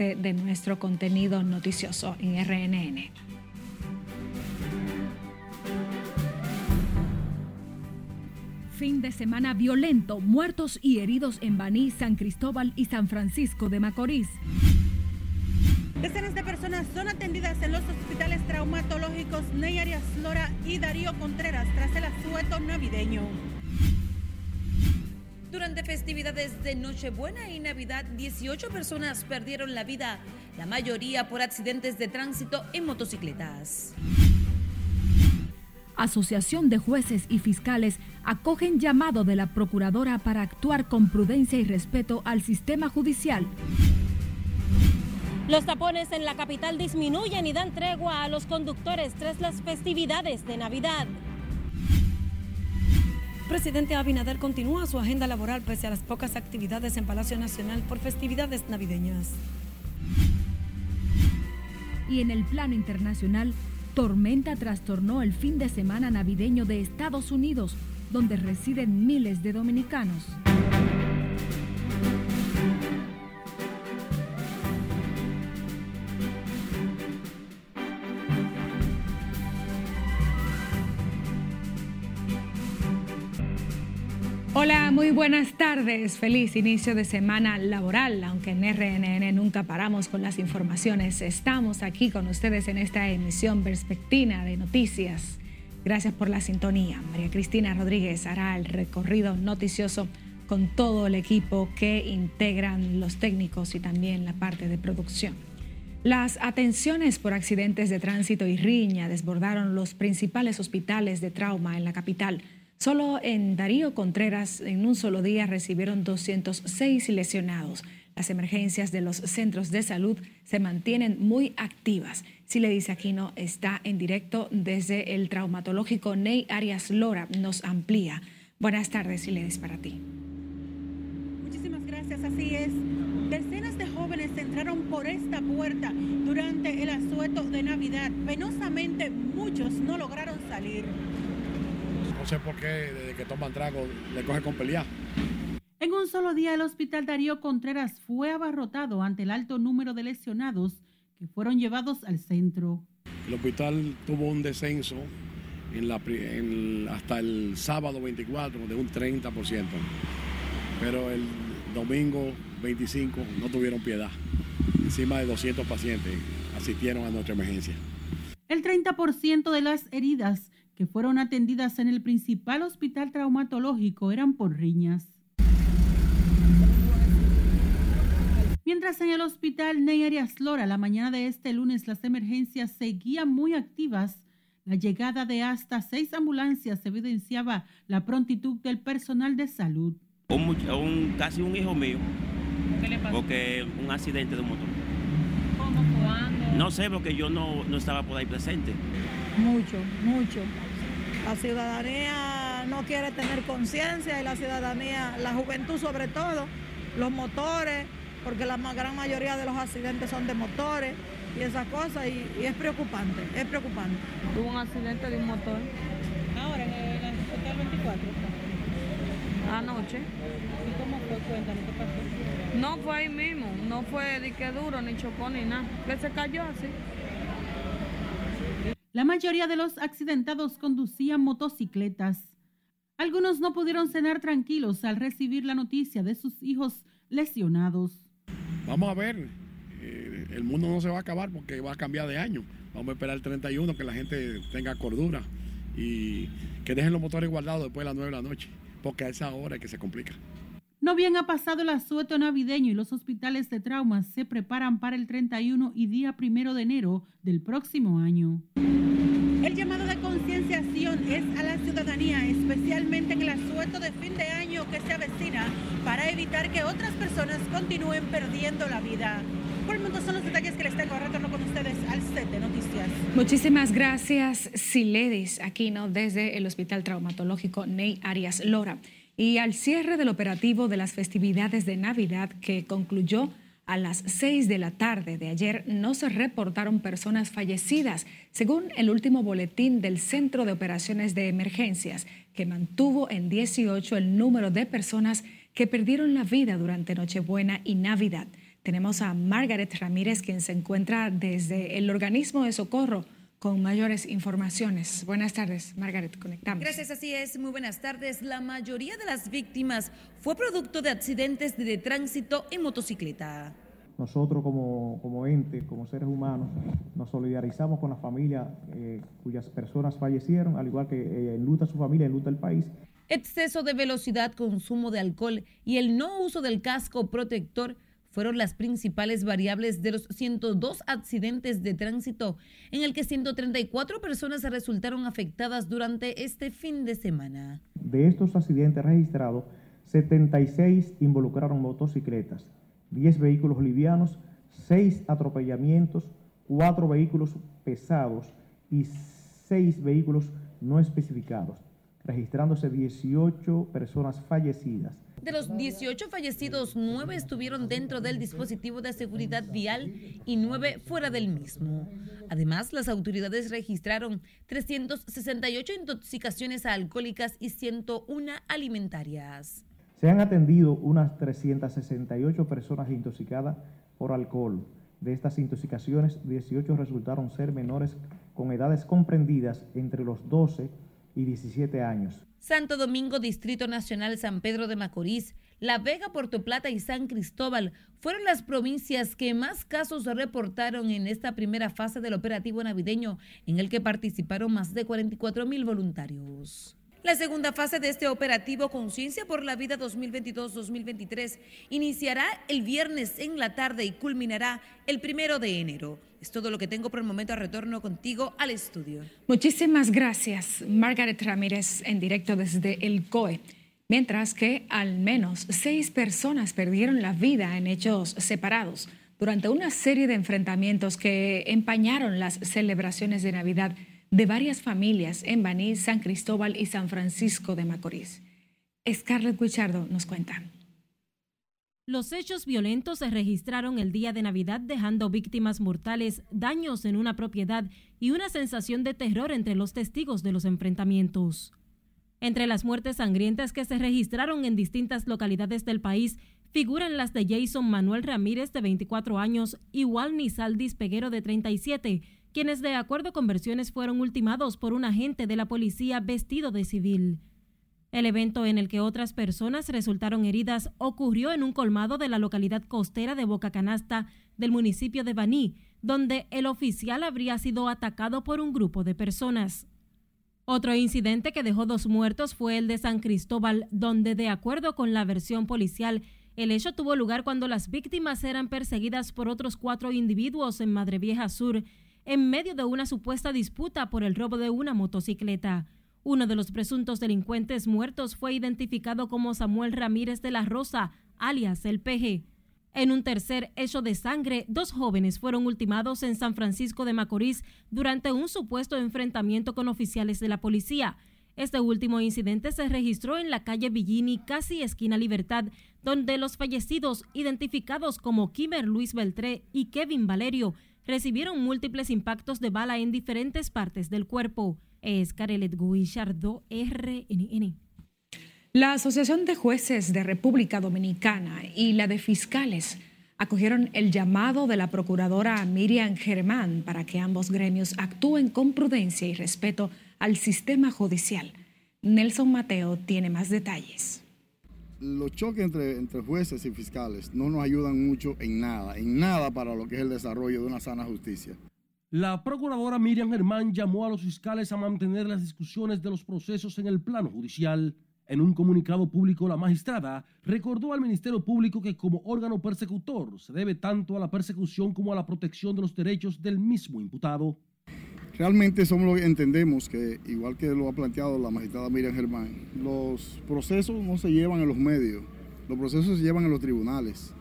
de nuestro contenido noticioso en RNN. Fin de semana violento, muertos y heridos en Baní, San Cristóbal y San Francisco de Macorís. Decenas de personas son atendidas en los hospitales traumatológicos Ney Arias Lora y Darío Contreras tras el asueto navideño. Durante festividades de Nochebuena y Navidad, 18 personas perdieron la vida, la mayoría por accidentes de tránsito en motocicletas. Asociación de Jueces y Fiscales acogen llamado de la Procuradora para actuar con prudencia y respeto al sistema judicial. Los tapones en la capital disminuyen y dan tregua a los conductores tras las festividades de Navidad. Presidente Abinader continúa su agenda laboral pese a las pocas actividades en Palacio Nacional por festividades navideñas. Y en el plano internacional, tormenta trastornó el fin de semana navideño de Estados Unidos, donde residen miles de dominicanos. Hola, muy buenas tardes. Feliz inicio de semana laboral. Aunque en RNN nunca paramos con las informaciones, estamos aquí con ustedes en esta emisión Perspectina de Noticias. Gracias por la sintonía. María Cristina Rodríguez hará el recorrido noticioso con todo el equipo que integran los técnicos y también la parte de producción. Las atenciones por accidentes de tránsito y riña desbordaron los principales hospitales de trauma en la capital. Solo en Darío Contreras, en un solo día, recibieron 206 lesionados. Las emergencias de los centros de salud se mantienen muy activas. dice Aquino está en directo desde el traumatológico Ney Arias Lora. Nos amplía. Buenas tardes, Siledis, para ti. Muchísimas gracias. Así es. Decenas de jóvenes entraron por esta puerta durante el asueto de Navidad. Penosamente, muchos no lograron salir. No sé por qué, desde que toman trago, le coge con pelear. En un solo día, el hospital Darío Contreras fue abarrotado ante el alto número de lesionados que fueron llevados al centro. El hospital tuvo un descenso en la, hasta el sábado 24 de un 30%, pero el domingo 25 no tuvieron piedad. Encima de 200 pacientes asistieron a nuestra emergencia. El 30% de las heridas que fueron atendidas en el principal hospital traumatológico eran por riñas. Mientras en el hospital Ney Arias Lora, la mañana de este lunes, las emergencias seguían muy activas, la llegada de hasta seis ambulancias evidenciaba la prontitud del personal de salud. Un, casi un hijo mío, ¿Qué le pasó? porque un accidente de motor. ¿Cómo? ¿Cuándo? No sé, porque yo no, no estaba por ahí presente. Mucho, mucho. La ciudadanía no quiere tener conciencia y la ciudadanía, la juventud sobre todo, los motores, porque la gran mayoría de los accidentes son de motores y esas cosas y, es preocupante, es preocupante. Hubo un accidente de un motor. Ahora en el hospital 24. Anoche. ¿Y cómo fue? Cuéntanos, ¿qué pasó? No fue ahí mismo, no fue de que duro, ni chocó, ni nada. Que se cayó así. La mayoría de los accidentados conducían motocicletas. Algunos no pudieron cenar tranquilos al recibir la noticia de sus hijos lesionados. Vamos a ver, eh, el mundo no se va a acabar porque va a cambiar de año. Vamos a esperar el 31, que la gente tenga cordura y que dejen los motores guardados después de las 9 de la noche, porque a esa hora es que se complica. No bien ha pasado el asueto navideño y los hospitales de traumas se preparan para el 31 y día primero de enero del próximo año. El llamado de concienciación es a la ciudadanía, especialmente en el asueto de fin de año que se avecina, para evitar que otras personas continúen perdiendo la vida. Por el momento son los detalles que les tengo. Retorno con ustedes al set de noticias. Muchísimas gracias, Siledis, aquí ¿no? desde el Hospital Traumatológico Ney Arias Lora y al cierre del operativo de las festividades de Navidad que concluyó a las 6 de la tarde de ayer no se reportaron personas fallecidas, según el último boletín del Centro de Operaciones de Emergencias, que mantuvo en 18 el número de personas que perdieron la vida durante Nochebuena y Navidad. Tenemos a Margaret Ramírez, quien se encuentra desde el organismo de socorro con mayores informaciones. Buenas tardes, Margaret, conectamos. Gracias, así es. Muy buenas tardes. La mayoría de las víctimas fue producto de accidentes de tránsito en motocicleta. Nosotros como, como ente, como seres humanos, nos solidarizamos con la familia eh, cuyas personas fallecieron, al igual que eh, enluta su familia, enluta el país. Exceso de velocidad, consumo de alcohol y el no uso del casco protector fueron las principales variables de los 102 accidentes de tránsito, en el que 134 personas resultaron afectadas durante este fin de semana. De estos accidentes registrados, 76 involucraron motocicletas, 10 vehículos livianos, 6 atropellamientos, 4 vehículos pesados y 6 vehículos no especificados, registrándose 18 personas fallecidas. De los 18 fallecidos, 9 estuvieron dentro del dispositivo de seguridad vial y 9 fuera del mismo. Además, las autoridades registraron 368 intoxicaciones alcohólicas y 101 alimentarias. Se han atendido unas 368 personas intoxicadas por alcohol. De estas intoxicaciones, 18 resultaron ser menores con edades comprendidas entre los 12 y 17 años. Santo Domingo, Distrito Nacional San Pedro de Macorís, La Vega, Puerto Plata y San Cristóbal fueron las provincias que más casos reportaron en esta primera fase del operativo navideño, en el que participaron más de 44 mil voluntarios. La segunda fase de este operativo Conciencia por la Vida 2022-2023 iniciará el viernes en la tarde y culminará el primero de enero. Es todo lo que tengo por el momento. Retorno contigo al estudio. Muchísimas gracias, Margaret Ramírez, en directo desde el COE. Mientras que al menos seis personas perdieron la vida en hechos separados durante una serie de enfrentamientos que empañaron las celebraciones de Navidad de varias familias en Baní, San Cristóbal y San Francisco de Macorís. Scarlett Guichardo nos cuenta. Los hechos violentos se registraron el día de Navidad dejando víctimas mortales, daños en una propiedad y una sensación de terror entre los testigos de los enfrentamientos. Entre las muertes sangrientas que se registraron en distintas localidades del país figuran las de Jason Manuel Ramírez de 24 años y Walny Saldis Peguero de 37, quienes de acuerdo con versiones fueron ultimados por un agente de la policía vestido de civil. El evento en el que otras personas resultaron heridas ocurrió en un colmado de la localidad costera de Boca Canasta del municipio de Baní, donde el oficial habría sido atacado por un grupo de personas. Otro incidente que dejó dos muertos fue el de San Cristóbal, donde de acuerdo con la versión policial, el hecho tuvo lugar cuando las víctimas eran perseguidas por otros cuatro individuos en Madrevieja Sur en medio de una supuesta disputa por el robo de una motocicleta. Uno de los presuntos delincuentes muertos fue identificado como Samuel Ramírez de la Rosa, alias el Peje. En un tercer hecho de sangre, dos jóvenes fueron ultimados en San Francisco de Macorís durante un supuesto enfrentamiento con oficiales de la policía. Este último incidente se registró en la calle Villini, casi esquina Libertad, donde los fallecidos, identificados como Kimmer Luis Beltré y Kevin Valerio, recibieron múltiples impactos de bala en diferentes partes del cuerpo. Es Carelet Guillardo, RNN. La Asociación de Jueces de República Dominicana y la de Fiscales acogieron el llamado de la procuradora Miriam Germán para que ambos gremios actúen con prudencia y respeto al sistema judicial. Nelson Mateo tiene más detalles los choques entre, entre jueces y fiscales no nos ayudan mucho en nada, en nada para lo que es el desarrollo de una sana justicia. La procuradora Miriam Germán llamó a los fiscales a mantener las discusiones de los procesos en el plano judicial. En un comunicado público, la magistrada recordó al Ministerio Público que como órgano persecutor se debe tanto a la persecución como a la protección de los derechos del mismo imputado. Realmente somos lo que entendemos que, igual que lo ha planteado la magistrada Miriam Germán, los procesos no se llevan en los medios, los procesos se llevan en los tribunales.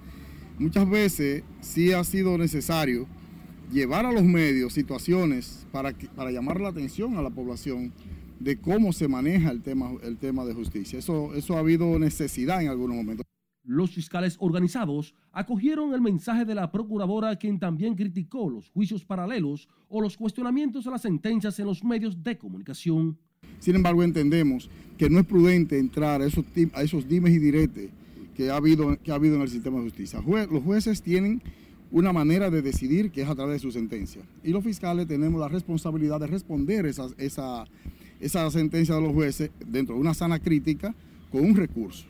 Muchas veces sí ha sido necesario llevar a los medios situaciones para, para llamar la atención a la población de cómo se maneja el tema, el tema de justicia. Eso, eso ha habido necesidad en algunos momentos. Los fiscales organizados acogieron el mensaje de la procuradora quien también criticó los juicios paralelos o los cuestionamientos a las sentencias en los medios de comunicación. Sin embargo, entendemos que no es prudente entrar a esos, dimes y diretes que ha habido, que ha habido en el sistema de justicia. los jueces tienen una manera de decidir que es a través de su sentencia. Y los fiscales tenemos la responsabilidad de responder esa sentencia de los jueces dentro de una sana crítica con un recurso,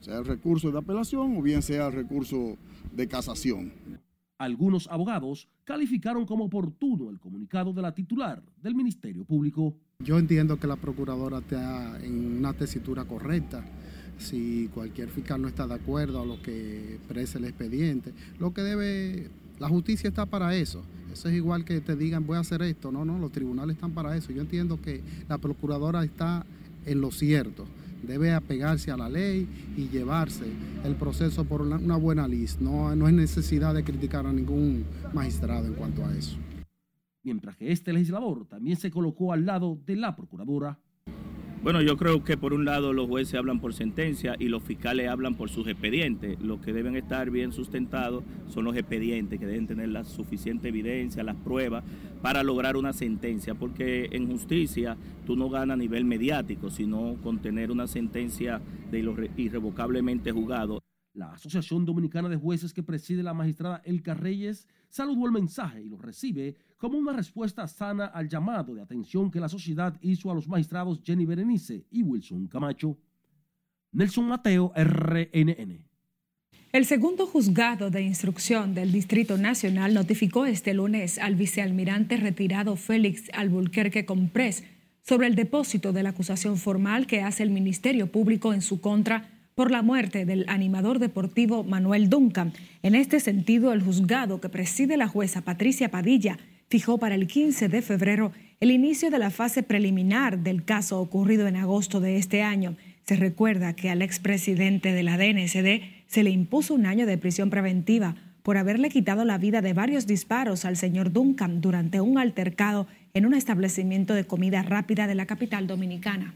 sea el recurso de apelación o bien sea el recurso de casación. Algunos abogados calificaron como oportuno el comunicado de la titular del Ministerio Público. Yo entiendo que la procuradora está en una tesitura correcta. Si cualquier fiscal no está de acuerdo a lo que expresa el expediente, lo que debe, la justicia está para eso. Eso es igual que te digan voy a hacer esto. No, no, los tribunales están para eso. Yo entiendo que la procuradora está en lo cierto debe apegarse a la ley y llevarse el proceso por una, buena lista. No, no hay necesidad de criticar a ningún magistrado en cuanto a eso. Mientras que este legislador también se colocó al lado de la procuradora bueno, yo creo que por un lado los jueces hablan por sentencia y los fiscales hablan por sus expedientes. Los que deben estar bien sustentados son los expedientes, que deben tener la suficiente evidencia, las pruebas para lograr una sentencia, porque en justicia tú no ganas a nivel mediático, sino con tener una sentencia de lo irrevocablemente juzgado. La Asociación Dominicana de Jueces que preside la magistrada Elka Reyes saludó el mensaje y lo recibe como una respuesta sana al llamado de atención que la sociedad hizo a los magistrados Jenny Berenice y Wilson Camacho. Nelson Mateo, RNN. El segundo juzgado de instrucción del Distrito Nacional notificó este lunes al vicealmirante retirado Félix Albuquerque Comprés sobre el depósito de la acusación formal que hace el Ministerio Público en su contra por la muerte del animador deportivo Manuel Duncan. En este sentido, el juzgado que preside la jueza Patricia Padilla fijó para el 15 de febrero el inicio de la fase preliminar del caso ocurrido en agosto de este año. Se recuerda que al expresidente de la DNCD se le impuso un año de prisión preventiva por haberle quitado la vida de varios disparos al señor Duncan durante un altercado en un establecimiento de comida rápida de la capital dominicana.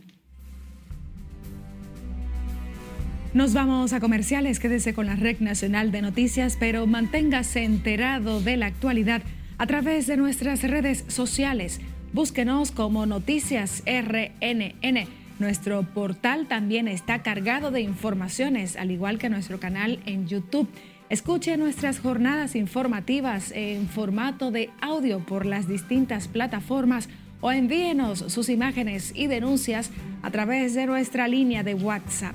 Nos vamos a comerciales, quédese con la Red Nacional de Noticias, pero manténgase enterado de la actualidad a través de nuestras redes sociales. Búsquenos como Noticias RNN. Nuestro portal también está cargado de informaciones, al igual que nuestro canal en YouTube. Escuche nuestras jornadas informativas en formato de audio por las distintas plataformas o envíenos sus imágenes y denuncias a través de nuestra línea de WhatsApp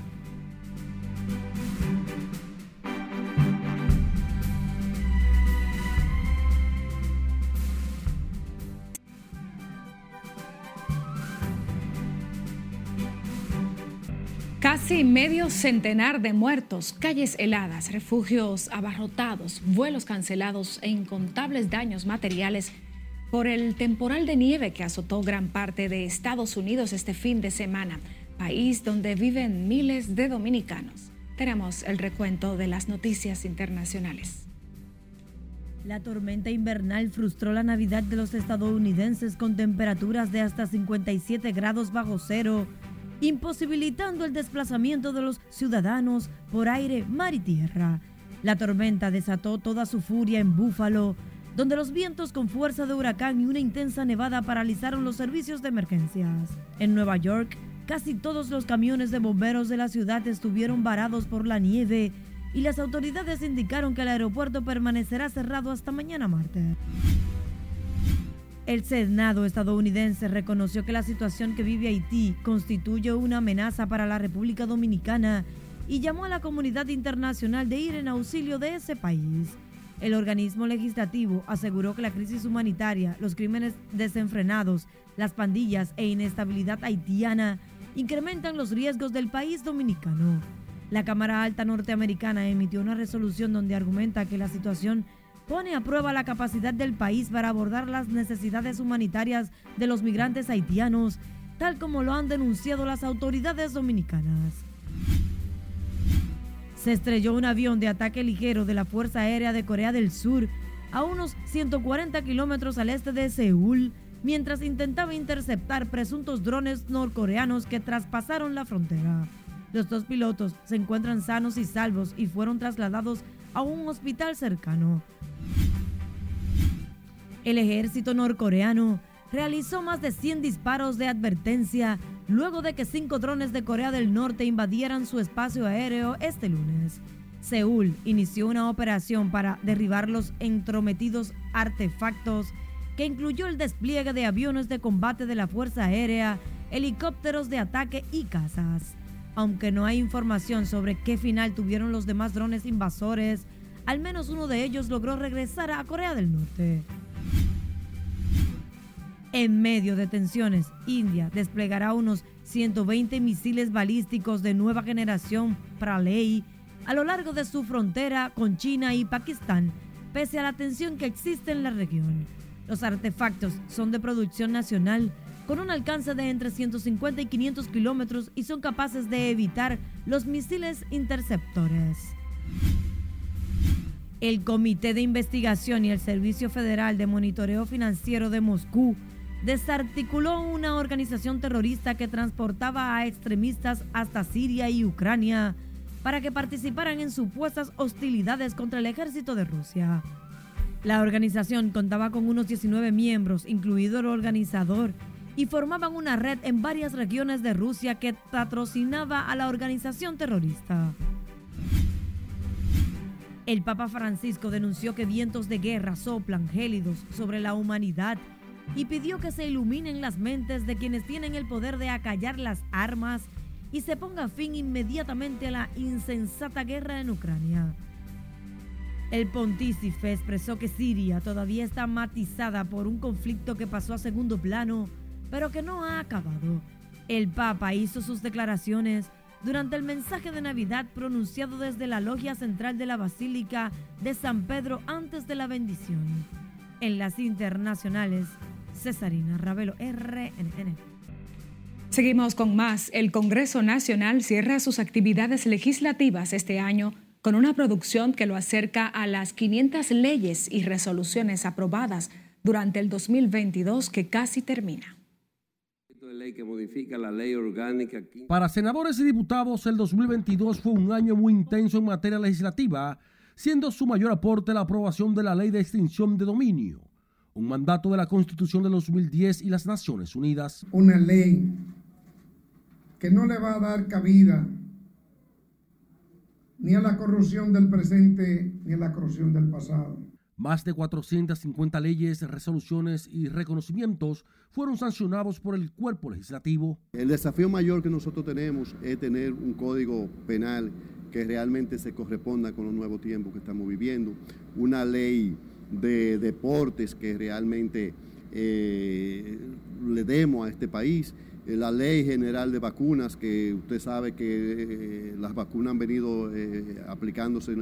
Casi medio centenar de muertos, calles heladas, refugios abarrotados, vuelos cancelados e incontables daños materiales por el temporal de nieve que azotó gran parte de Estados Unidos este fin de semana, país donde viven miles de dominicanos. Tenemos el recuento de las noticias internacionales. La tormenta invernal frustró la Navidad de los estadounidenses con temperaturas de hasta 57 grados bajo cero imposibilitando el desplazamiento de los ciudadanos por aire, mar y tierra. La tormenta desató toda su furia en Búfalo, donde los vientos con fuerza de huracán y una intensa nevada paralizaron los servicios de emergencias. En Nueva York, casi todos los camiones de bomberos de la ciudad estuvieron varados por la nieve y las autoridades indicaron que el aeropuerto permanecerá cerrado hasta mañana martes. El Senado estadounidense reconoció que la situación que vive Haití constituye una amenaza para la República Dominicana y llamó a la comunidad internacional de ir en auxilio de ese país. El organismo legislativo aseguró que la crisis humanitaria, los crímenes desenfrenados, las pandillas e inestabilidad haitiana incrementan los riesgos del país dominicano. La Cámara Alta norteamericana emitió una resolución donde argumenta que la situación pone a prueba la capacidad del país para abordar las necesidades humanitarias de los migrantes haitianos, tal como lo han denunciado las autoridades dominicanas. Se estrelló un avión de ataque ligero de la Fuerza Aérea de Corea del Sur a unos 140 kilómetros al este de Seúl, mientras intentaba interceptar presuntos drones norcoreanos que traspasaron la frontera. Los dos pilotos se encuentran sanos y salvos y fueron trasladados a un hospital cercano. El ejército norcoreano realizó más de 100 disparos de advertencia luego de que cinco drones de Corea del Norte invadieran su espacio aéreo este lunes. Seúl inició una operación para derribar los entrometidos artefactos que incluyó el despliegue de aviones de combate de la Fuerza Aérea, helicópteros de ataque y cazas. Aunque no hay información sobre qué final tuvieron los demás drones invasores, al menos uno de ellos logró regresar a Corea del Norte. En medio de tensiones, India desplegará unos 120 misiles balísticos de nueva generación para ley a lo largo de su frontera con China y Pakistán, pese a la tensión que existe en la región. Los artefactos son de producción nacional, con un alcance de entre 150 y 500 kilómetros y son capaces de evitar los misiles interceptores. El Comité de Investigación y el Servicio Federal de Monitoreo Financiero de Moscú desarticuló una organización terrorista que transportaba a extremistas hasta Siria y Ucrania para que participaran en supuestas hostilidades contra el ejército de Rusia. La organización contaba con unos 19 miembros, incluido el organizador, y formaban una red en varias regiones de Rusia que patrocinaba a la organización terrorista. El Papa Francisco denunció que vientos de guerra soplan gélidos sobre la humanidad y pidió que se iluminen las mentes de quienes tienen el poder de acallar las armas y se ponga fin inmediatamente a la insensata guerra en Ucrania. El pontífice expresó que Siria todavía está matizada por un conflicto que pasó a segundo plano, pero que no ha acabado. El Papa hizo sus declaraciones durante el mensaje de Navidad pronunciado desde la logia central de la Basílica de San Pedro antes de la bendición. En las internacionales, Cesarina Ravelo, RNN. Seguimos con más. El Congreso Nacional cierra sus actividades legislativas este año con una producción que lo acerca a las 500 leyes y resoluciones aprobadas durante el 2022 que casi termina. Para senadores y diputados, el 2022 fue un año muy intenso en materia legislativa, siendo su mayor aporte la aprobación de la ley de extinción de dominio un mandato de la Constitución de 2010 y las Naciones Unidas. Una ley que no le va a dar cabida ni a la corrupción del presente ni a la corrupción del pasado. Más de 450 leyes, resoluciones y reconocimientos fueron sancionados por el cuerpo legislativo. El desafío mayor que nosotros tenemos es tener un código penal que realmente se corresponda con los nuevos tiempos que estamos viviendo, una ley de deportes que realmente eh, le demos a este país. Eh, la ley general de vacunas, que usted sabe que eh, las vacunas han venido aplicándose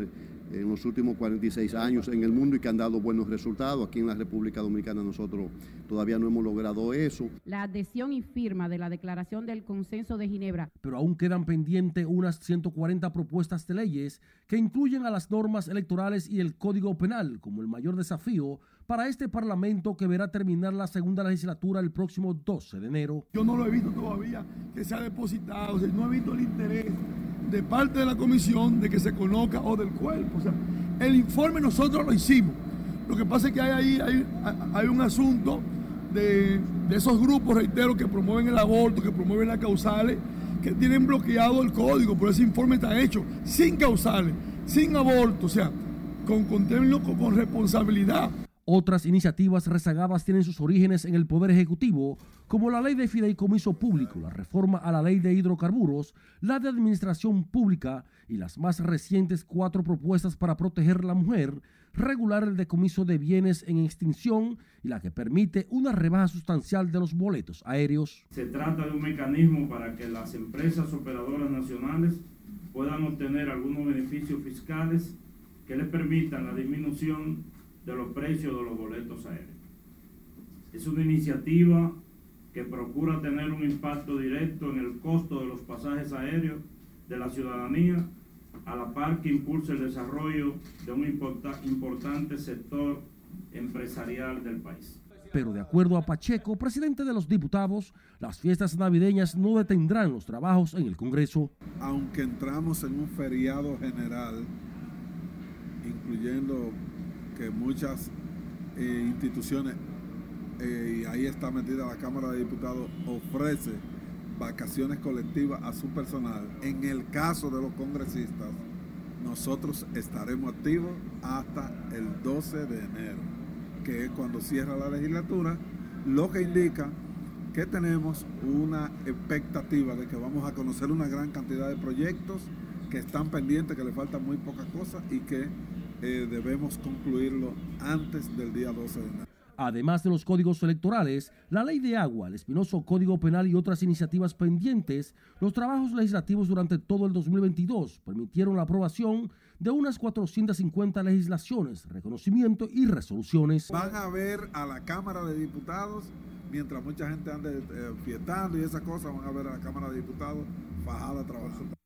en los últimos 46 años en el mundo y que han dado buenos resultados. Aquí en la República Dominicana nosotros todavía no hemos logrado eso. La adhesión y firma de la Declaración del Consenso de Ginebra. Pero aún quedan pendientes unas 140 propuestas de leyes que incluyen a las normas electorales y el Código Penal como el mayor desafío para este Parlamento que verá terminar la segunda legislatura el próximo 12 de enero. Yo no lo he visto todavía que se ha depositado, no he visto el interés de parte de la comisión de que se conozca o del cuerpo. O sea, el informe nosotros lo hicimos. Lo que pasa es que hay ahí hay, un asunto de, esos grupos, reitero, que promueven el aborto, que promueven las causales, que tienen bloqueado el código, pero ese informe está hecho sin causales, sin aborto, o sea, con, con, con responsabilidad. Otras iniciativas rezagadas tienen sus orígenes en el Poder Ejecutivo, como la ley de fideicomiso público, la reforma a la ley de hidrocarburos, la de administración pública y las más recientes cuatro propuestas para proteger la mujer, regular el decomiso de bienes en extinción y la que permite una rebaja sustancial de los boletos aéreos. Se trata de un mecanismo para que las empresas operadoras nacionales puedan obtener algunos beneficios fiscales que les permitan la disminución de los precios de los boletos aéreos. Es una iniciativa que procura tener un impacto directo en el costo de los pasajes aéreos de la ciudadanía, a la par que impulsa el desarrollo de un importante sector empresarial del país. Pero de acuerdo a Pacheco, presidente de los diputados, las fiestas navideñas no detendrán los trabajos en el Congreso. Aunque entramos en un feriado general, incluyendo que muchas eh, instituciones, eh, y ahí está metida la Cámara de Diputados, ofrece vacaciones colectivas a su personal. En el caso de los congresistas, nosotros estaremos activos hasta el 12 de enero, que es cuando cierra la legislatura, lo que indica que tenemos una expectativa de que vamos a conocer una gran cantidad de proyectos que están pendientes, que le faltan muy pocas cosas y que eh, debemos concluirlo antes del día 12 de enero. Además de los códigos electorales, la ley de agua, el espinoso código penal y otras iniciativas pendientes, los trabajos legislativos durante todo el 2022 permitieron la aprobación de unas 450 legislaciones, reconocimiento y resoluciones. Van a ver a la Cámara de Diputados, mientras mucha gente ande eh, fiestando y esas cosas, van a ver a la Cámara de Diputados fajada trabajando.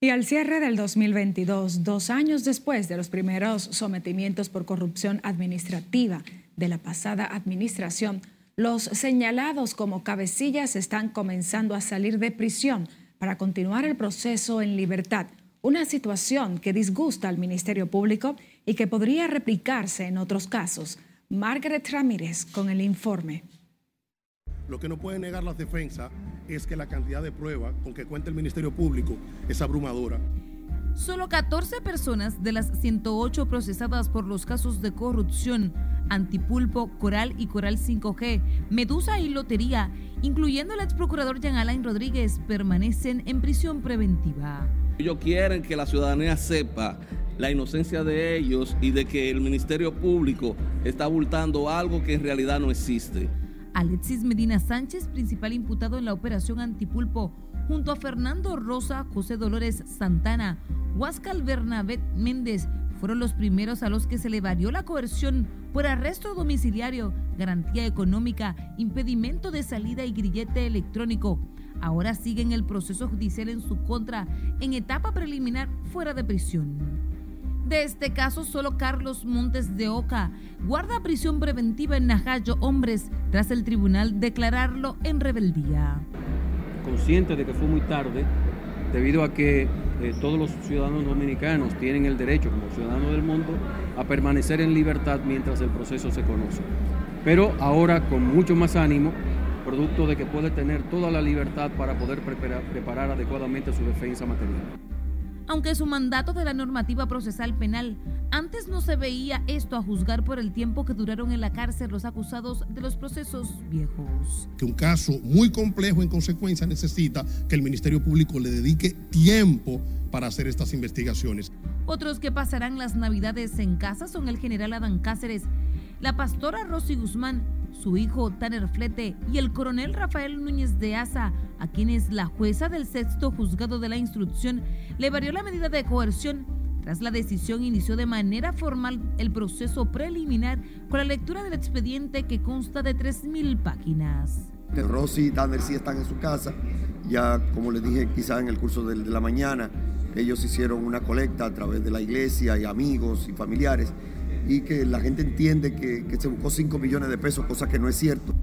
Y al cierre del 2022, dos años después de los primeros sometimientos por corrupción administrativa de la pasada administración, los señalados como cabecillas están comenzando a salir de prisión para continuar el proceso en libertad, una situación que disgusta al Ministerio Público y que podría replicarse en otros casos. Margaret Ramírez con el informe. Lo que no puede negar las defensas es que la cantidad de pruebas con que cuenta el Ministerio Público es abrumadora. Solo 14 personas de las 108 procesadas por los casos de corrupción, Antipulpo, Coral y Coral 5G, Medusa y Lotería, incluyendo el ex procurador Jean Alain Rodríguez, permanecen en prisión preventiva. Ellos quieren que la ciudadanía sepa la inocencia de ellos y de que el Ministerio Público está abultando algo que en realidad no existe. Alexis Medina Sánchez, principal imputado en la operación Antipulpo, junto a Fernando Rosa, José Dolores Santana, Huáscal Bernabé Méndez, fueron los primeros a los que se le varió la coerción por arresto domiciliario, garantía económica, impedimento de salida y grillete electrónico. Ahora siguen el proceso judicial en su contra en etapa preliminar fuera de prisión. De este caso, solo Carlos Montes de Oca guarda prisión preventiva en Najayo Hombres tras el tribunal declararlo en rebeldía. Consciente de que fue muy tarde, debido a que eh, todos los ciudadanos dominicanos tienen el derecho, como ciudadanos del mundo, a permanecer en libertad mientras el proceso se conoce. Pero ahora con mucho más ánimo, producto de que puede tener toda la libertad para poder preparar, preparar adecuadamente su defensa material aunque su mandato de la normativa procesal penal antes no se veía esto a juzgar por el tiempo que duraron en la cárcel los acusados de los procesos viejos. Que un caso muy complejo en consecuencia necesita que el Ministerio Público le dedique tiempo para hacer estas investigaciones. Otros que pasarán las navidades en casa son el general Adán Cáceres, la pastora Rosy Guzmán, su hijo Tanner Flete y el coronel Rafael Núñez de Asa, a quienes la jueza del sexto juzgado de la instrucción le varió la medida de coerción. Tras la decisión inició de manera formal el proceso preliminar con la lectura del expediente que consta de 3.000 páginas. Rosy y Tanner sí están en su casa. Ya, como les dije, quizá en el curso de la mañana, ellos hicieron una colecta a través de la iglesia y amigos y familiares y que la gente entiende que, que se buscó 5 millones de pesos, cosa que no es cierto.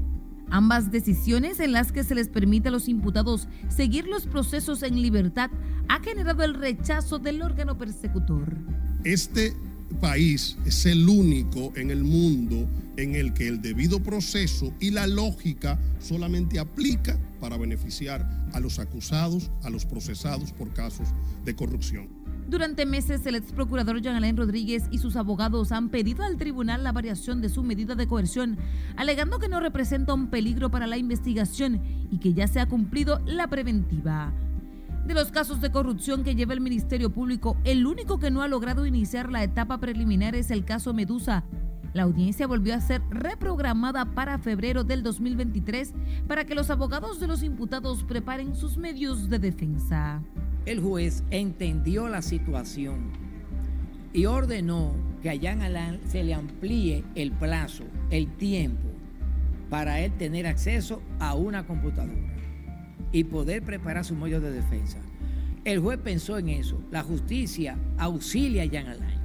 Ambas decisiones en las que se les permite a los imputados seguir los procesos en libertad ha generado el rechazo del órgano persecutor. Este país es el único en el mundo en el que el debido proceso y la lógica solamente aplica para beneficiar a los acusados, a los procesados por casos de corrupción. Durante meses, el ex procurador Jean Alain Rodríguez y sus abogados han pedido al tribunal la variación de su medida de coerción, alegando que no representa un peligro para la investigación y que ya se ha cumplido la preventiva. De los casos de corrupción que lleva el Ministerio Público, el único que no ha logrado iniciar la etapa preliminar es el caso Medusa. La audiencia volvió a ser reprogramada para febrero del 2023 para que los abogados de los imputados preparen sus medios de defensa el juez entendió la situación y ordenó que a Jan Alain se le amplíe el plazo, el tiempo, para él tener acceso a una computadora y poder preparar su medio de defensa. El juez pensó en eso. La justicia auxilia a Jan Alain.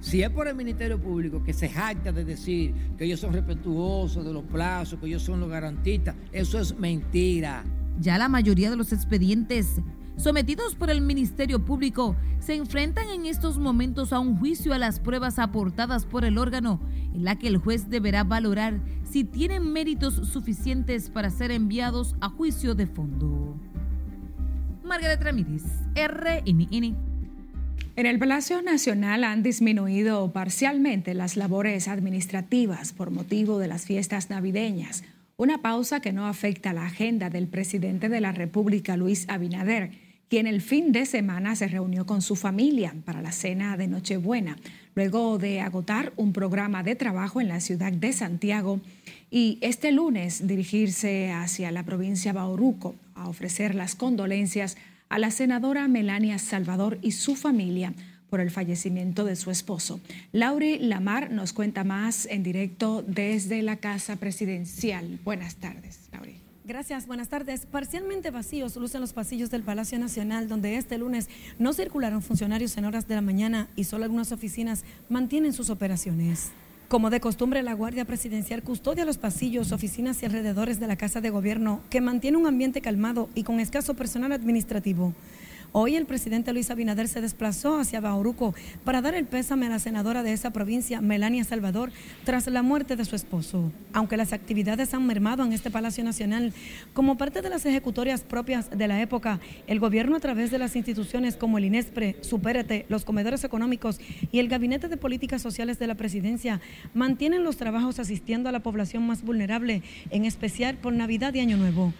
Si es por el Ministerio Público que se jacta de decir que ellos son respetuosos de los plazos, que ellos son los garantistas, eso es mentira. Ya la mayoría de los expedientes sometidos por el Ministerio Público, se enfrentan en estos momentos a un juicio a las pruebas aportadas por el órgano, en la que el juez deberá valorar si tienen méritos suficientes para ser enviados a juicio de fondo. Margaret Ramírez, RNN. En el Palacio Nacional han disminuido parcialmente las labores administrativas por motivo de las fiestas navideñas, una pausa que no afecta la agenda del presidente de la República, Luis Abinader, quien el fin de semana se reunió con su familia para la cena de Nochebuena, luego de agotar un programa de trabajo en la ciudad de Santiago y este lunes dirigirse hacia la provincia Bauruco a ofrecer las condolencias a la senadora Melania Salvador y su familia por el fallecimiento de su esposo. Lauri Lamar nos cuenta más en directo desde la Casa Presidencial. Buenas tardes, Lauri. Gracias, buenas tardes. Parcialmente vacíos lucen los pasillos del Palacio Nacional, donde este lunes no circularon funcionarios en horas de la mañana y solo algunas oficinas mantienen sus operaciones. Como de costumbre, la Guardia Presidencial custodia los pasillos, oficinas y alrededores de la Casa de Gobierno, que mantiene un ambiente calmado y con escaso personal administrativo. Hoy el presidente Luis Abinader se desplazó hacia Bauruco para dar el pésame a la senadora de esa provincia, Melania Salvador, tras la muerte de su esposo. Aunque las actividades han mermado en este Palacio Nacional, como parte de las ejecutorias propias de la época, el gobierno a través de las instituciones como el INESPRE, Supérate, los comedores económicos y el Gabinete de Políticas Sociales de la Presidencia mantienen los trabajos asistiendo a la población más vulnerable, en especial por Navidad y Año Nuevo.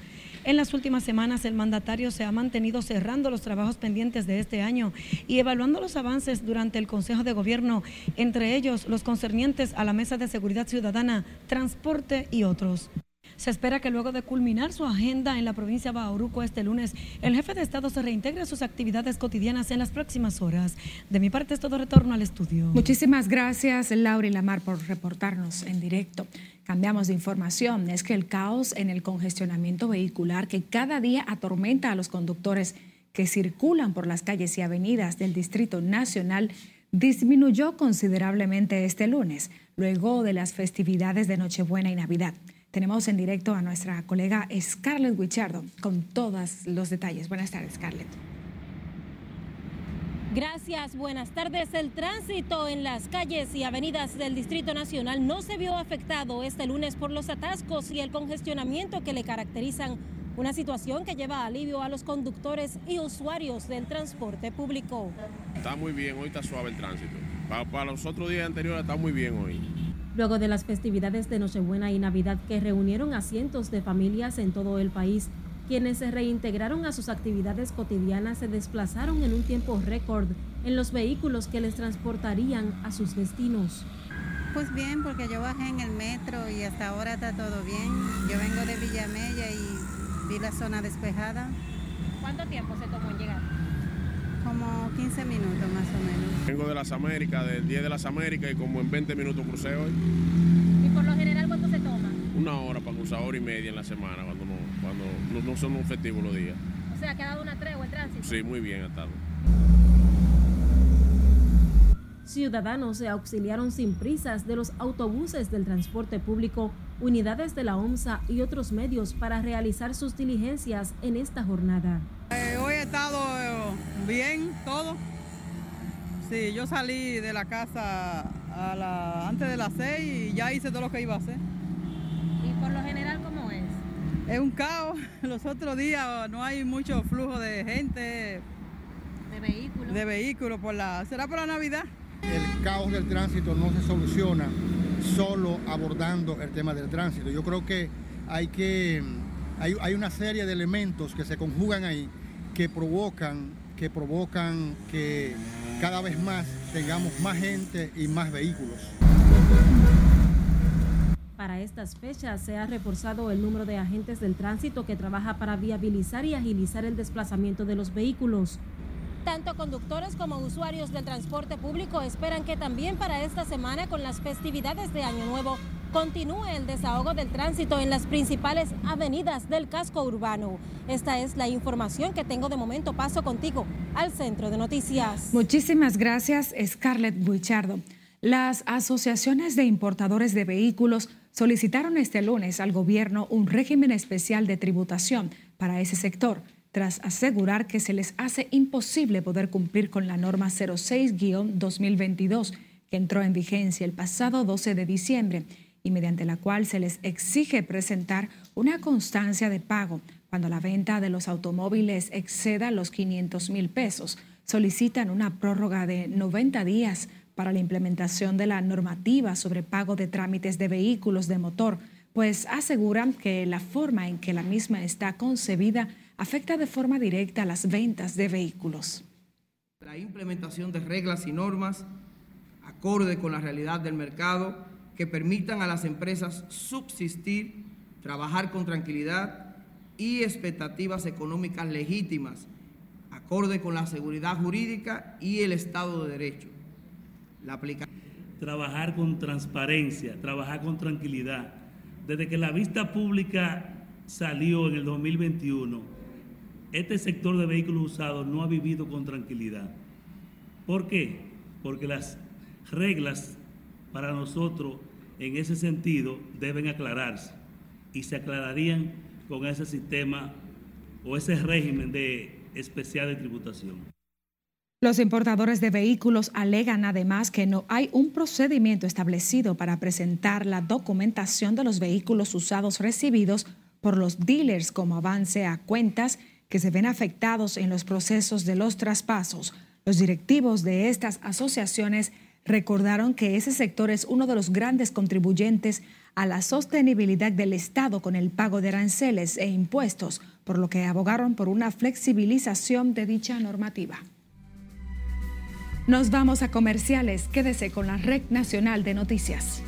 En las últimas semanas, el mandatario se ha mantenido cerrando los trabajos pendientes de este año y evaluando los avances durante el Consejo de Gobierno, entre ellos los concernientes a la Mesa de Seguridad Ciudadana, Transporte y otros. Se espera que luego de culminar su agenda en la provincia de Bauruco este lunes, el jefe de Estado se reintegre a sus actividades cotidianas en las próximas horas. De mi parte es todo retorno al estudio. Muchísimas gracias, Laura y Lamar, por reportarnos en directo. Cambiamos de información. Es que el caos en el congestionamiento vehicular que cada día atormenta a los conductores que circulan por las calles y avenidas del Distrito Nacional disminuyó considerablemente este lunes, luego de las festividades de Nochebuena y Navidad. Tenemos en directo a nuestra colega Scarlett Wichardo con todos los detalles. Buenas tardes, Scarlett. Gracias, buenas tardes. El tránsito en las calles y avenidas del Distrito Nacional no se vio afectado este lunes por los atascos y el congestionamiento que le caracterizan, una situación que lleva alivio a los conductores y usuarios del transporte público. Está muy bien, hoy está suave el tránsito. Para, los otros días anteriores está muy bien hoy. Luego de las festividades de Nochebuena y Navidad que reunieron a cientos de familias en todo el país, quienes se reintegraron a sus actividades cotidianas se desplazaron en un tiempo récord en los vehículos que les transportarían a sus destinos. Pues bien, porque yo bajé en el metro y hasta ahora está todo bien. Yo vengo de Villamella y vi la zona despejada. ¿Cuánto tiempo se tomó en llegar? Como 15 minutos más o menos. Vengo de las Américas, del 10 de las Américas y como en 20 minutos crucé hoy. ¿Y por lo general cuánto se toma? Una hora para cruzar, hora y media en la semana cuando no, cuando no, son un festivo los días. O sea, que ha dado una tregua el tránsito. Sí, muy bien ha estado. Ciudadanos se auxiliaron sin prisas de los autobuses del transporte público, unidades de la OMSA y otros medios para realizar sus diligencias en esta jornada. Eh, hoy he estado eh, bien, todo. Sí, yo salí de la casa a la, antes de las seis y ya hice todo lo que iba a hacer. ¿Y por lo general? Es un caos. Los otros días no hay mucho flujo de gente. De vehículos. De vehículos. Por la, ¿Será por la Navidad? El caos del tránsito no se soluciona solo abordando el tema del tránsito. Yo creo que hay que hay, una serie de elementos que se conjugan ahí que provocan, que provocan que cada vez más tengamos más gente y más vehículos. Para estas fechas se ha reforzado el número de agentes del tránsito que trabaja para viabilizar y agilizar el desplazamiento de los vehículos. Tanto conductores como usuarios del transporte público esperan que también para esta semana con las festividades de Año Nuevo continúe el desahogo del tránsito en las principales avenidas del casco urbano. Esta es la información que tengo de momento. Paso contigo al centro de noticias. Muchísimas gracias, Scarlett Buichardo. Las asociaciones de importadores de vehículos solicitaron este lunes al gobierno un régimen especial de tributación para ese sector, tras asegurar que se les hace imposible poder cumplir con la norma 06-2022 que entró en vigencia el pasado 12 de diciembre y mediante la cual se les exige presentar una constancia de pago cuando la venta de los automóviles exceda los 500 mil pesos. Solicitan una prórroga de 90 días para la implementación de la normativa sobre pago de trámites de vehículos de motor, pues aseguran que la forma en que la misma está concebida afecta de forma directa las ventas de vehículos. La implementación de reglas y normas acorde con la realidad del mercado que permitan a las empresas subsistir, trabajar con tranquilidad y expectativas económicas legítimas, acorde con la seguridad jurídica y el Estado de Derecho. Trabajar con transparencia, trabajar con tranquilidad. Desde que la vista pública salió en el 2021, este sector de vehículos usados no ha vivido con tranquilidad. ¿Por qué? Porque las reglas para nosotros en ese sentido deben aclararse y se aclararían con ese sistema o ese régimen de especial de tributación. Los importadores de vehículos alegan además que no hay un procedimiento establecido para presentar la documentación de los vehículos usados recibidos por los dealers como avance a cuentas que se ven afectados en los procesos de los traspasos. Los directivos de estas asociaciones recordaron que ese sector es uno de los grandes contribuyentes a la sostenibilidad del Estado con el pago de aranceles e impuestos, por lo que abogaron por una flexibilización de dicha normativa. Nos vamos a comerciales. Quédese con la Red Nacional de Noticias.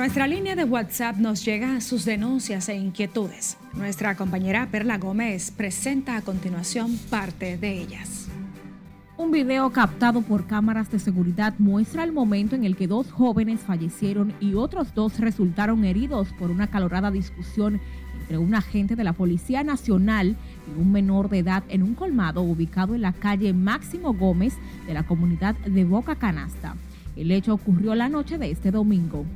Nuestra línea de WhatsApp nos llegan sus denuncias e inquietudes. Nuestra compañera Perla Gómez presenta a continuación parte de ellas. Un video captado por cámaras de seguridad muestra el momento en el que dos jóvenes fallecieron y otros dos resultaron heridos por una calorada discusión entre un agente de la Policía Nacional y un menor de edad en un colmado ubicado en la calle Máximo Gómez de la comunidad de Boca Canasta. El hecho ocurrió la noche de este domingo.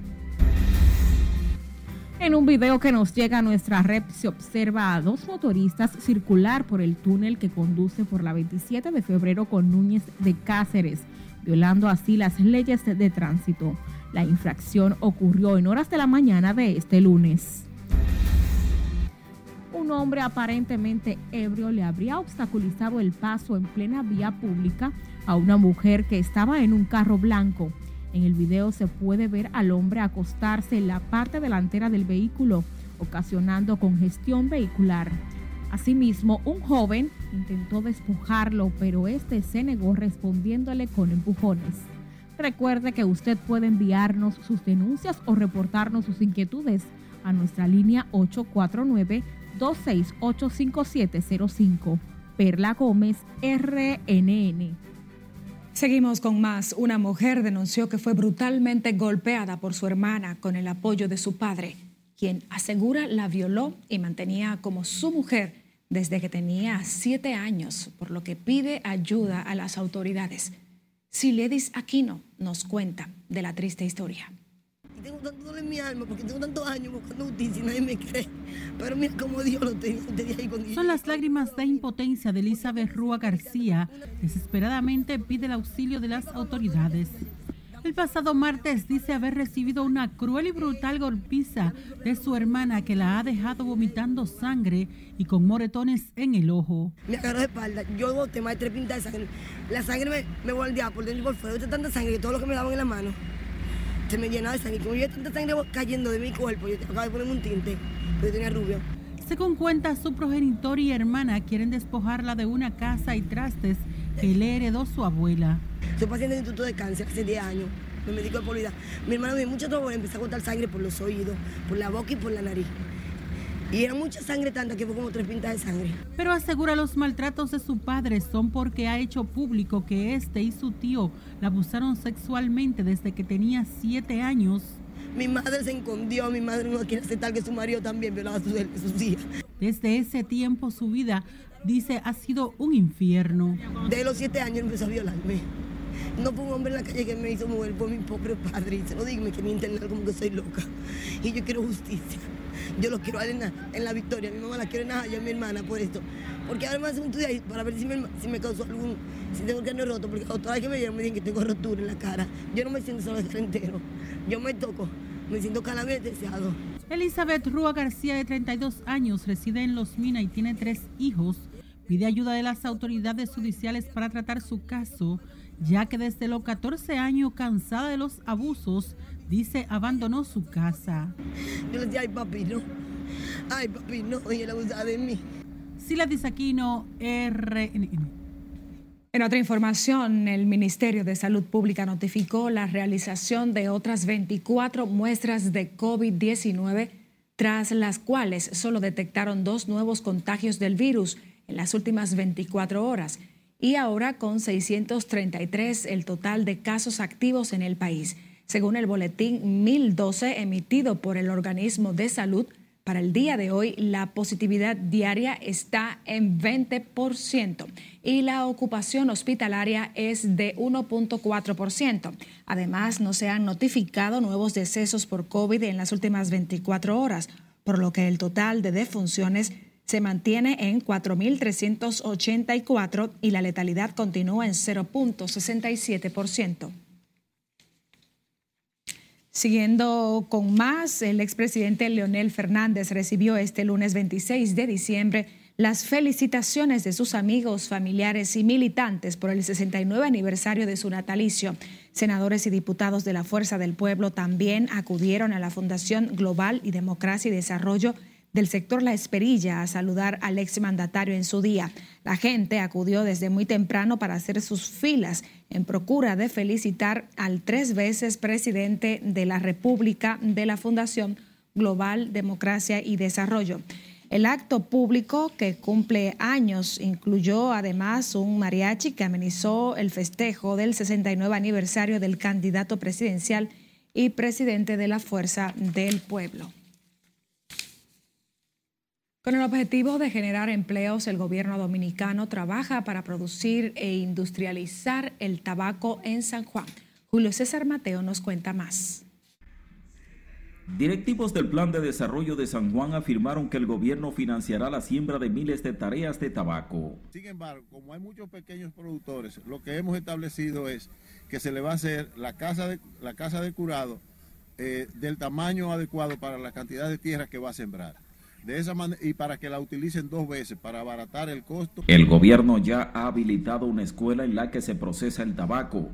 En un video que nos llega a nuestra red se observa a dos motoristas circular por el túnel que conduce por la 27 de febrero con Núñez de Cáceres, violando así las leyes de tránsito. La infracción ocurrió en horas de la mañana de este lunes. Un hombre aparentemente ebrio le habría obstaculizado el paso en plena vía pública a una mujer que estaba en un carro blanco. En el video se puede ver al hombre acostarse en la parte delantera del vehículo, ocasionando congestión vehicular. Asimismo, un joven intentó despojarlo, pero este se negó respondiéndole con empujones. Recuerde que usted puede enviarnos sus denuncias o reportarnos sus inquietudes a nuestra línea 849-268-5705. Perla Gómez, RNN. Seguimos con más. Una mujer denunció que fue brutalmente golpeada por su hermana con el apoyo de su padre, quien asegura la violó y mantenía como su mujer desde que tenía siete años, por lo que pide ayuda a las autoridades. Siledis Aquino nos cuenta de la triste historia tengo tanto dolor en mi alma porque tengo tantos años buscando justicia y nadie me cree. Pero mira cómo Dios lo tenía, ahí con Son las lágrimas de impotencia de Elizabeth Rúa García. Desesperadamente pide el auxilio de las autoridades. El pasado martes dice haber recibido una cruel y brutal golpiza de su hermana que la ha dejado vomitando sangre y con moretones en el ojo. Me agarró de espalda, yo boté más de tres pintas de sangre. La sangre me, me volvía por dentro y por fuera, tanta sangre que todo lo que me daban en la mano se me llenaba de sangre. Como yo tanta sangre cayendo de mi cuerpo, yo acabo de ponerme un tinte, yo tenía rubio. Según cuenta, su progenitor y hermana quieren despojarla de una casa y trastes que le heredó su abuela. Soy paciente de instituto de cáncer hace 10 años, me medico de polidad. Mi hermana me dio mucho trabajo, empezó a cortar sangre por los oídos, por la boca y por la nariz. Y era mucha sangre tanta que fue como tres pintas de sangre. Pero asegura los maltratos de su padre son porque ha hecho público que este y su tío la abusaron sexualmente desde que tenía siete años. Mi madre se escondió, mi madre no quiere aceptar que su marido también violaba a sus, sus hijas. Desde ese tiempo su vida, dice, ha sido un infierno. De los siete años empezó a violarme. No fue un hombre en la calle que me hizo mujer, fue mi pobre padre. Y se lo digo, que me internar como que soy loca. Y yo quiero justicia. Yo lo quiero en la, en la victoria. Mi mamá la quiero en yo a mi hermana por esto. Porque ahora me hace un estudio para ver si me, si me causó algún, si tengo el cráneo roto. Porque otra vez que me vieron me dicen que tengo rotura en la cara. Yo no me siento solo entero. Yo me toco, me siento cada vez deseado. Elizabeth Rúa García, de 32 años, reside en Los Minas y tiene tres hijos. Pide ayuda de las autoridades judiciales para tratar su caso, ya que desde los 14 años, cansada de los abusos, dice abandonó su casa. Yo le decía, ay papi, no. Ay papi, no. Y él abusaba de mí. Sila Disaquino, RNN. En otra información, el Ministerio de Salud Pública notificó la realización de otras 24 muestras de COVID-19, tras las cuales solo detectaron dos nuevos contagios del virus en las últimas 24 horas y ahora con 633 el total de casos activos en el país, según el boletín 1012 emitido por el organismo de salud para el día de hoy, la positividad diaria está en 20% y la ocupación hospitalaria es de 1.4%. Además, no se han notificado nuevos decesos por COVID en las últimas 24 horas, por lo que el total de defunciones se mantiene en 4.384 y la letalidad continúa en 0.67%. Siguiendo con más, el expresidente Leonel Fernández recibió este lunes 26 de diciembre las felicitaciones de sus amigos, familiares y militantes por el 69 aniversario de su natalicio. Senadores y diputados de la Fuerza del Pueblo también acudieron a la Fundación Global y Democracia y Desarrollo del sector La Esperilla a saludar al exmandatario en su día. La gente acudió desde muy temprano para hacer sus filas en procura de felicitar al tres veces presidente de la República de la Fundación Global Democracia y Desarrollo. El acto público que cumple años incluyó además un mariachi que amenizó el festejo del 69 aniversario del candidato presidencial y presidente de la Fuerza del Pueblo. Con el objetivo de generar empleos, el gobierno dominicano trabaja para producir e industrializar el tabaco en San Juan. Julio César Mateo nos cuenta más. Directivos del Plan de Desarrollo de San Juan afirmaron que el gobierno financiará la siembra de miles de tareas de tabaco. Sin embargo, como hay muchos pequeños productores, lo que hemos establecido es que se le va a hacer la casa de, la casa de curado eh, del tamaño adecuado para la cantidad de tierra que va a sembrar de esa manera y para que la utilicen dos veces para abaratar el costo. El gobierno ya ha habilitado una escuela en la que se procesa el tabaco,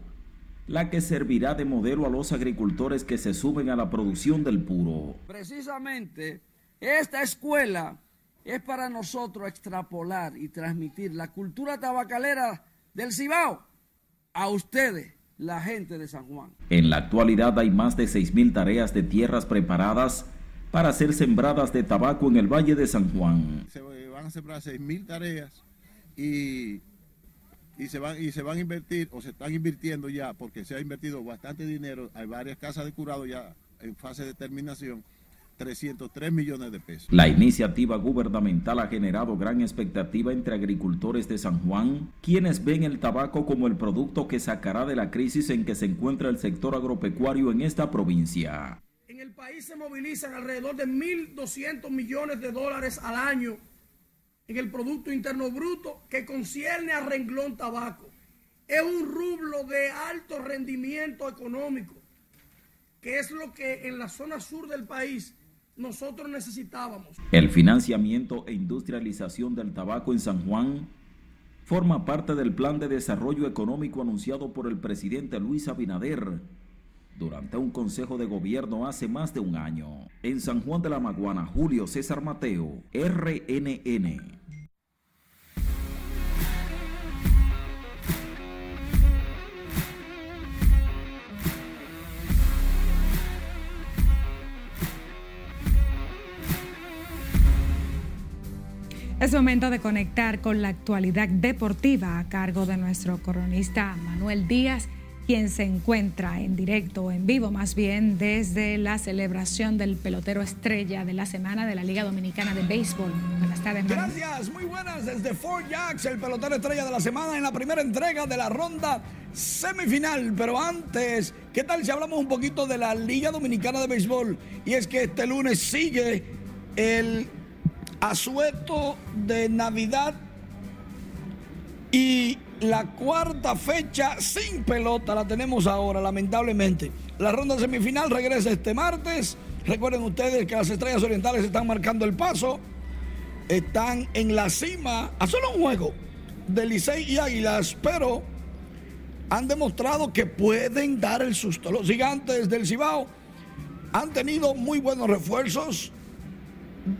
la que servirá de modelo a los agricultores que se suben a la producción del puro. Precisamente esta escuela es para nosotros extrapolar y transmitir la cultura tabacalera del Cibao a ustedes, la gente de San Juan. En la actualidad hay más de 6.000 tareas de tierras preparadas para ser sembradas de tabaco en el Valle de San Juan. Se van a sembrar 6.000 tareas y, y, se van, y se van a invertir, o se están invirtiendo ya, porque se ha invertido bastante dinero, hay varias casas de curado ya en fase de terminación. 303 millones de pesos. La iniciativa gubernamental ha generado gran expectativa entre agricultores de San Juan, quienes ven el tabaco como el producto que sacará de la crisis en que se encuentra el sector agropecuario en esta provincia el país se movilizan alrededor de 1.200 millones de dólares al año en el Producto Interno Bruto que concierne a renglón tabaco. Es un rublo de alto rendimiento económico, que es lo que en la zona sur del país nosotros necesitábamos. El financiamiento e industrialización del tabaco en San Juan forma parte del plan de desarrollo económico anunciado por el presidente Luis Abinader durante un consejo de gobierno hace más de un año. En San Juan de la Maguana, Julio César Mateo, RNN. Es momento de conectar con la actualidad deportiva a cargo de nuestro coronista Manuel Díaz quien se encuentra en directo en vivo más bien desde la celebración del pelotero estrella de la semana de la Liga Dominicana de Béisbol. Buenas tardes. Manuel. Gracias, muy buenas desde Fort Jacks, el pelotero estrella de la semana en la primera entrega de la ronda semifinal. Pero antes, ¿qué tal si hablamos un poquito de la Liga Dominicana de Béisbol? Y es que este lunes sigue el asueto de Navidad y la cuarta fecha sin pelota la tenemos ahora, lamentablemente. La ronda semifinal regresa este martes. Recuerden ustedes que las estrellas orientales están marcando el paso. Están en la cima a solo un juego de Licey y Águilas, pero han demostrado que pueden dar el susto. Los gigantes del Cibao han tenido muy buenos refuerzos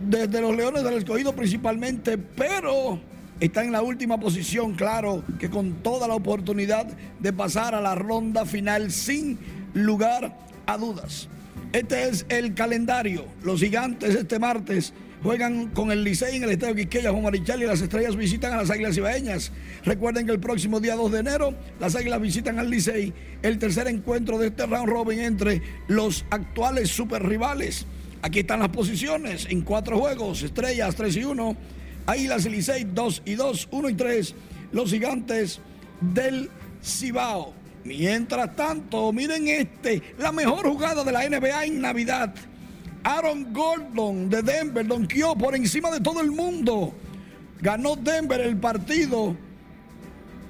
desde los Leones del Escogido principalmente, pero está en la última posición, claro, que con toda la oportunidad de pasar a la ronda final sin lugar a dudas. Este es el calendario. Los gigantes este martes juegan con el Licey en el Estadio Quisqueya, Juan Marichal y las estrellas visitan a las Águilas Ibaeñas. Recuerden que el próximo día 2 de enero las Águilas visitan al Licey, el tercer encuentro de este round robin entre los actuales super rivales. Aquí están las posiciones en cuatro juegos, estrellas 3 y 1 Águilas y Licey 2 y 2, 1 y 3. Los gigantes del Cibao. Mientras tanto, miren este, la mejor jugada de la NBA en Navidad. Aaron Gordon de Denver donkeó por encima de todo el mundo. Ganó Denver el partido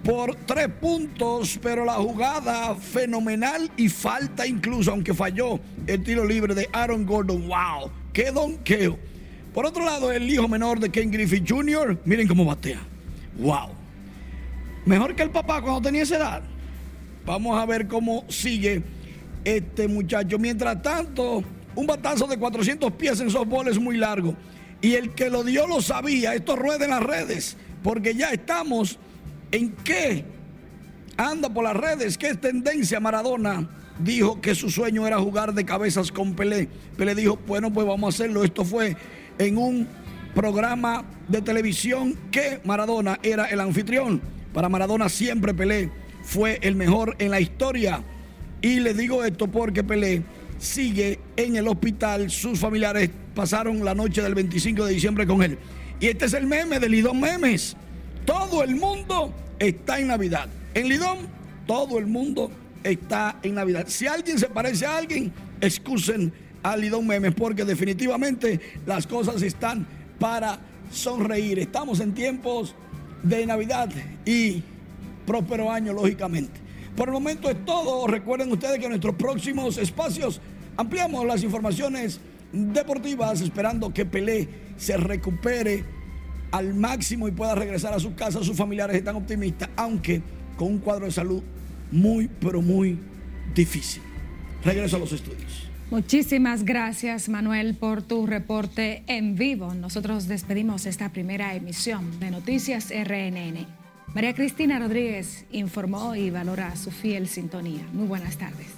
por tres puntos, pero la jugada fenomenal y falta incluso, aunque falló el tiro libre de Aaron Gordon. ¡Wow! ¡Qué donqueo! Por otro lado, el hijo menor de Ken Griffith Jr., miren cómo batea. ¡Wow! Mejor que el papá cuando tenía esa edad. Vamos a ver cómo sigue este muchacho. Mientras tanto, un batazo de 400 pies en softball es muy largo. Y el que lo dio lo sabía. Esto rueda en las redes. Porque ya estamos en qué anda por las redes, qué es tendencia Maradona. Dijo que su sueño era jugar de cabezas con Pelé. Pelé dijo, bueno, pues vamos a hacerlo. Esto fue en un programa de televisión que Maradona era el anfitrión. Para Maradona siempre Pelé fue el mejor en la historia. Y le digo esto porque Pelé sigue en el hospital. Sus familiares pasaron la noche del 25 de diciembre con él. Y este es el meme de Lidón Memes. Todo el mundo está en Navidad. En Lidón, todo el mundo está en Navidad. Si alguien se parece a alguien, excusen a Lidón Memes porque definitivamente las cosas están para sonreír. Estamos en tiempos de Navidad y próspero año, lógicamente. Por el momento es todo. Recuerden ustedes que en nuestros próximos espacios ampliamos las informaciones deportivas, esperando que Pelé se recupere al máximo y pueda regresar a su casa. Sus familiares están optimistas, aunque con un cuadro de salud muy, pero muy difícil. Regreso a los estudios. Muchísimas gracias, Manuel, por tu reporte en vivo. Nosotros despedimos esta primera emisión de Noticias RNN. María Cristina Rodríguez informó y valora su fiel sintonía. Muy buenas tardes.